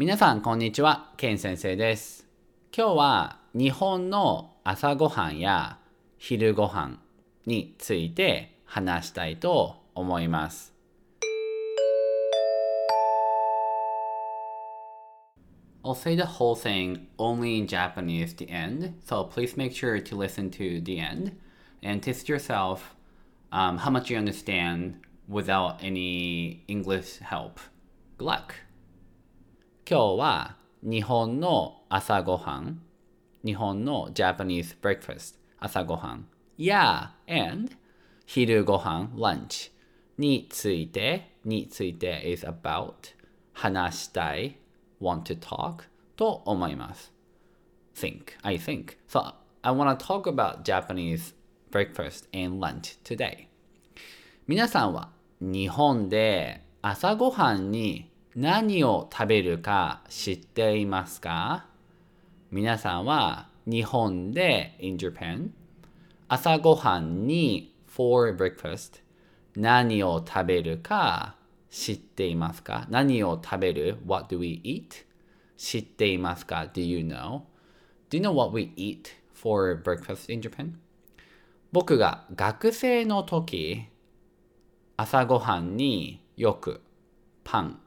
皆さん、こんにちは。ケン先生です。今日は日本の朝ごはんや昼ごはんについて話したいと思います。I'll say the whole thing only in Japanese the end, so please make sure to listen to the end and test yourself um, how much you understand without any English help. Good luck! 今日は日本の朝ごはん、日本の Japanese breakfast 朝ごはんや and 昼ごはん lunch についてについて is about 話したい want to talk と思います。think, I think. So I want to talk about Japanese breakfast and lunch today. 皆さんは日本で朝ごはんに何を食べるか知っていますか皆さんは日本で in Japan 朝ごはんに for breakfast 何を食べるか知っていますか何を食べる ?What do we eat? 知っていますか ?Do you know? Do you know what we eat for breakfast in Japan? 僕が学生の時朝ごはんによくパン、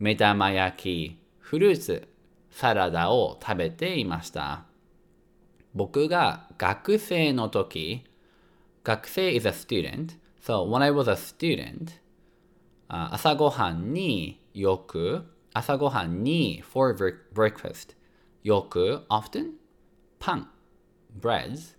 目玉焼き、フルーツ、サラダを食べていました。僕が学生の時、学生 is a student. So when I was a student, 朝ごはんによく、朝ごはんに for breakfast よく often パン breads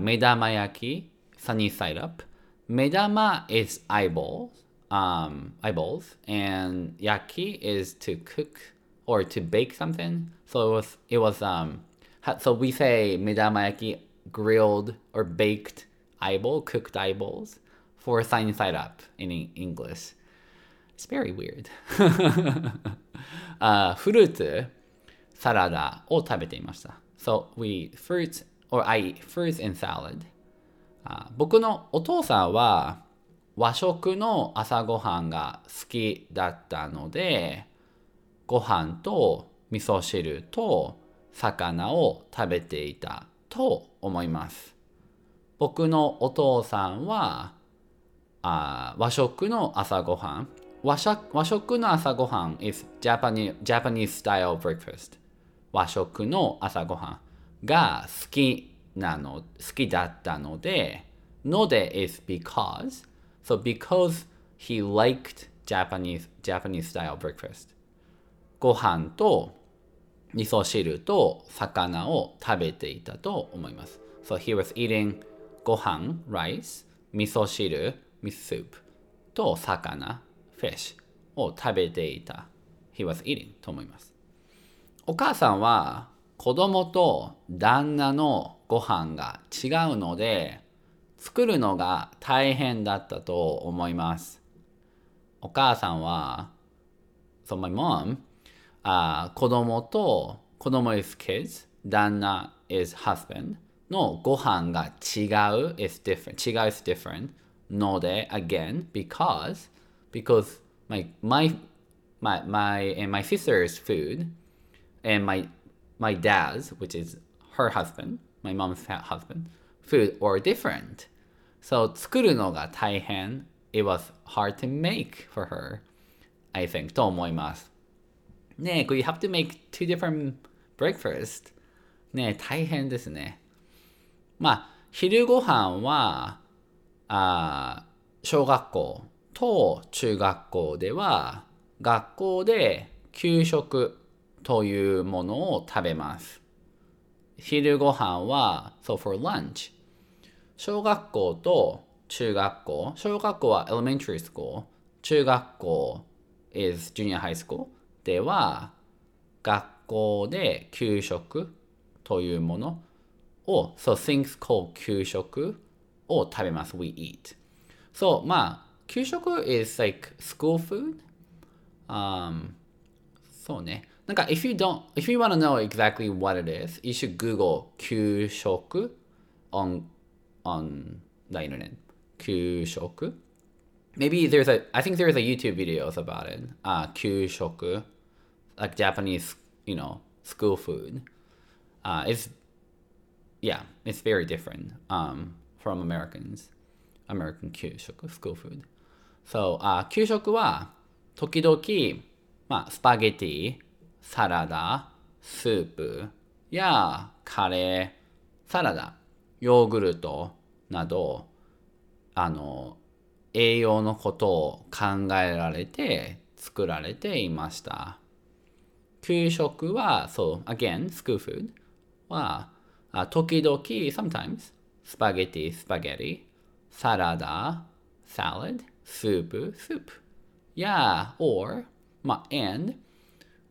目玉焼き sunny side up 目玉 is eyeballs um, eyeballs and yaki is to cook or to bake something so it was it was um ha- so we say 目玉焼き grilled or baked eyeball cooked eyeballs for sunny side up in E- English It's very weird. あフルーツ、サラダを食べていました。So we fruits or I eat fruits and salad. あ僕のお父さんは 和食の朝ごはんが好きだったので、ご飯と味噌汁と魚を食べていたと思います。僕のお父さんはあ和食の朝ごはん和食和食の朝ごはん is Japanese, Japanese style breakfast 和食の朝ごはんが好きなの好きだったのでので is because so because he liked Japanese Japanese style breakfast ご飯と味噌汁と魚を食べていたと思います。So he was eating ご飯 rice 味噌汁 meat soup と魚 fish を食べていた。He was eating と思います。お母さんは子供と旦那のご飯が違うので作るのが大変だったと思います。お母さんは So my mom あ子供と子供 is kids 旦那 is husband のご飯が違う is different 違う is different ので again because because my my my my and my sister's food and my my dad's which is her husband my mom's husband food are different so 作るのが大変 it was hard to make for her I think と思いますねえ、これ you have to make two different breakfast ねえ、大変ですねまあ昼ご飯はあ小学校と中学校では学校で給食というものを食べます。昼ご飯は so for lunch 小学校と中学校小学校は elementary school 中学校 is junior high school では学校で給食というものを so things called 給食を食べます。We eat. So, まあ、給食 is like school food. Um, そうね。なんか、if you don't, if you want to know exactly what it is, you should Google 給食 on, on the internet. 給食 Maybe there's a, I think there's a YouTube videos about it. あ、給食 like Japanese, you know, school food, uh, is yeah, it's very different um, from Americans, American 給食 school food. So, あ給食は時々、まあ、スパゲティ、サラダ、スープやカレー、サラダ、 ヨーグルトなど、あの、栄養のことを考えられて作られていました。給食は、そう、again, school food は、あ時々、sometimes, スパゲティ、スパゲティ、サラダ、salad, スープ、スープ。Yeah, or, まあ、and,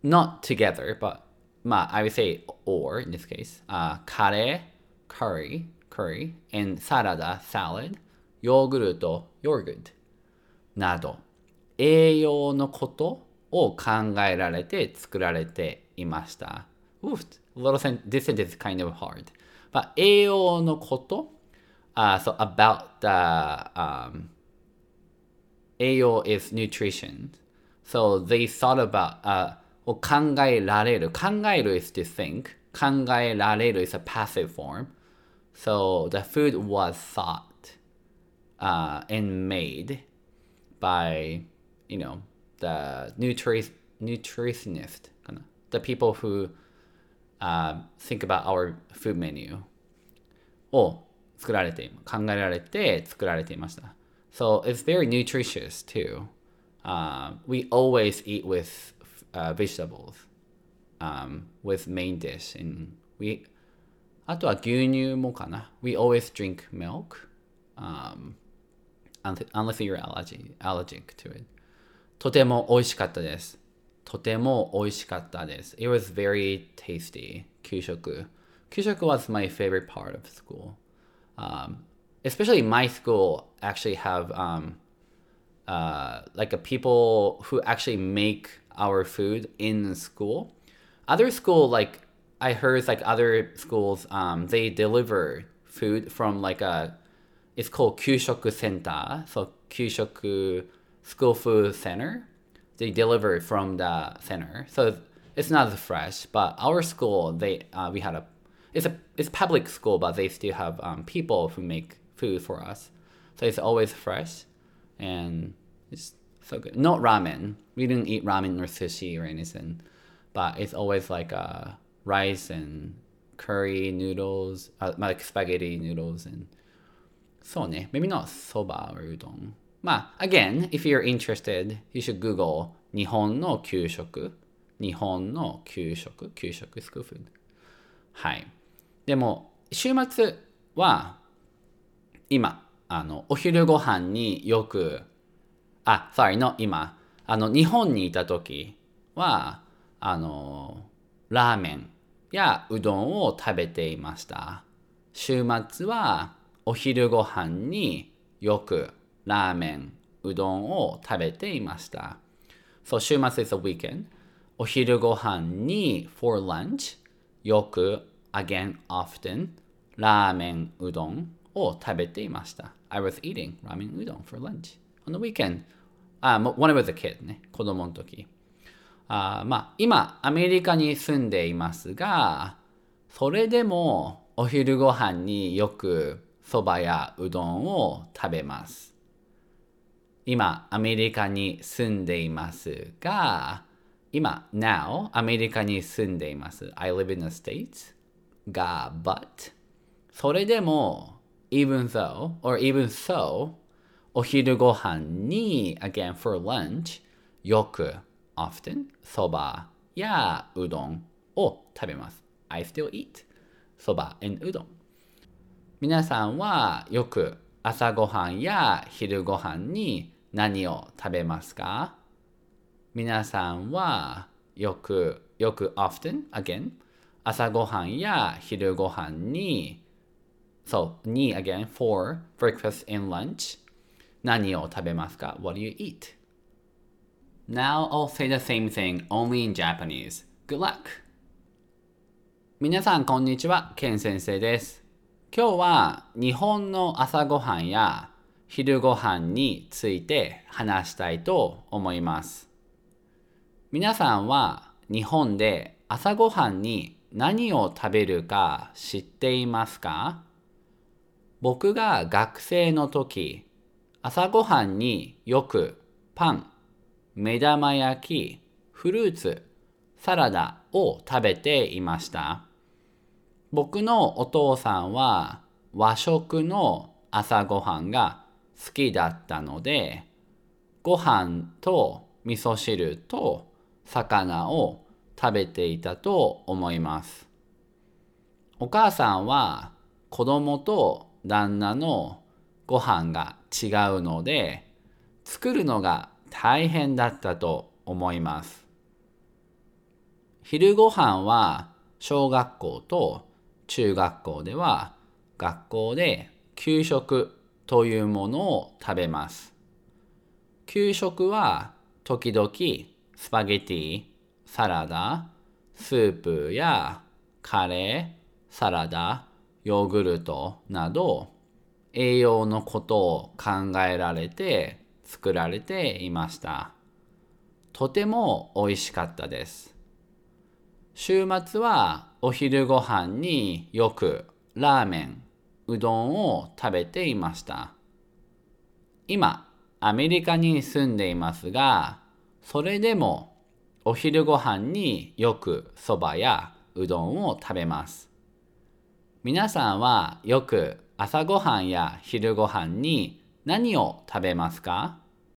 not together, but, まあ、I would say or in this case, あカレー、curry, curry, and サラダ、salad, ヨーグルト、ヨーグルトなど、栄養のことを考えられて作られていました。Oof, a little sen- this sentence is kind of hard. But 栄養のこと、uh, so about the um, 栄養 is nutrition. So they thought about、uh, を考えられる。考える is to think. 考えられる is a passive form. So the food was thought uh, and made by, you know, the nutri- nutritionist, the people who uh, think about our food menu を作られて、考えられて作られていました。So it's very nutritious too. Um, we always eat with uh, vegetables um, with main dish. And we, あとは牛乳もかな。We always drink milk. Um, unless you're allergic, allergic to it. とても美味しかったです。とても美味しかったです。It was very tasty. 給食。給食 was my favorite part of school. Um, especially my school actually have um, uh, like a people who actually make our food in school. Other school like I heard like other schools, um, they deliver food from like a, it's called Kyushoku Center, so Kyushoku School Food Center. They deliver from the center, so it's not as fresh. But our school, they uh, we had a, it's a it's public school, but they still have um, people who make food for us, so it's always fresh, and it's so good. Not ramen. We didn't eat ramen or sushi or anything, but it's always like a rice and curry noodles, uh, like spaghetti noodles and そうね。Maybe not soba or udon. まあ、again, if you're interested, you should Google 日本の給食。日本の給食。給食 school food。はい。でも、週末は、今、あの、お昼ご飯によく、あ、sorry, の今、あの、日本にいた時は、あの、ラーメンやうどんを食べていました。週末は、お昼ご飯によくラーメン、うどんを食べていました。そう、週末 is a weekend. お昼ご飯に for lunch よく again often ラーメン、うどんを食べていました。I was eating ラーメン、うどん for lunch on the weekend. あ、when I was a kid ね。子供の時。あまあ、今、アメリカに住んでいますが、それでもお昼ご飯によくそばやうどんを食べます。今、アメリカに住んでいますが、今、now、アメリカに住んでいます。I live in the States が、but それでも、even though, or even so, お昼ご飯に、again for lunch, よく、often, そばやうどんを食べます。I still eat そば and うどん。皆さんはよく朝ごはんや昼ごはんに何を食べますか？皆さんはよく、よく often, again, 朝ごはんや昼ごはんに、そう、に again, for breakfast and lunch, 何を食べますか ?What do you eat? Now I'll say the same thing only in Japanese. Good luck! 皆さんこんにちは、ケン先生です。今日は日本の朝ごはんや昼ごはんについて話したいと思います。皆さんは日本で朝ごはんに何を食べるか知っていますか？僕が学生の時、朝ごはんによくパン、目玉焼き、フルーツ、サラダを食べていました。僕のお父さんは和食の朝ごはんが好きだったので、ご飯と味噌汁と魚を食べていたと思います。お母さんは子供と旦那のご飯が違うので作るのが大変だったと思います。昼ご飯は小学校と中学校では学校で給食というものを食べます。給食は時々スパゲティ、サラダ、スープやカレー、サラダ、ヨーグルトなど栄養のことを考えられて作られていました。とても美味しかったです。週末はお昼ご飯によくラーメン、うどんを食べていました。今、アメリカに住んでいますが、それでもお昼ご飯によくそばやうどんを食べます。皆さんはよく朝ごはんや昼ごはんに何を食べますか？